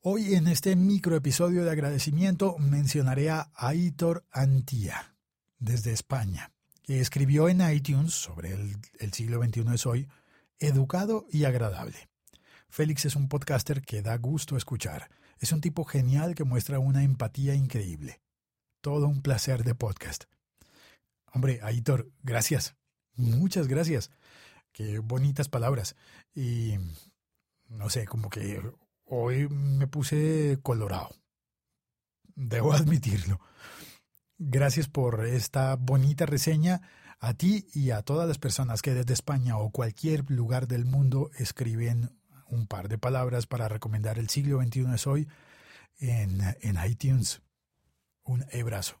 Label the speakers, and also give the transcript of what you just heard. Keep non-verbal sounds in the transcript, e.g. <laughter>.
Speaker 1: Hoy en este microepisodio de agradecimiento mencionaré a Aitor Antía, desde España, que escribió en iTunes sobre el, el siglo XXI es hoy, educado y agradable. Félix es un podcaster que da gusto escuchar. Es un tipo genial que muestra una empatía increíble. Todo un placer de podcast. Hombre, Aitor, gracias. Muchas gracias. Qué bonitas palabras. Y no sé, como que hoy me puse colorado. Debo <laughs> admitirlo. Gracias por esta bonita reseña a ti y a todas las personas que desde España o cualquier lugar del mundo escriben un par de palabras para recomendar el siglo XXI es hoy en, en iTunes. Un abrazo.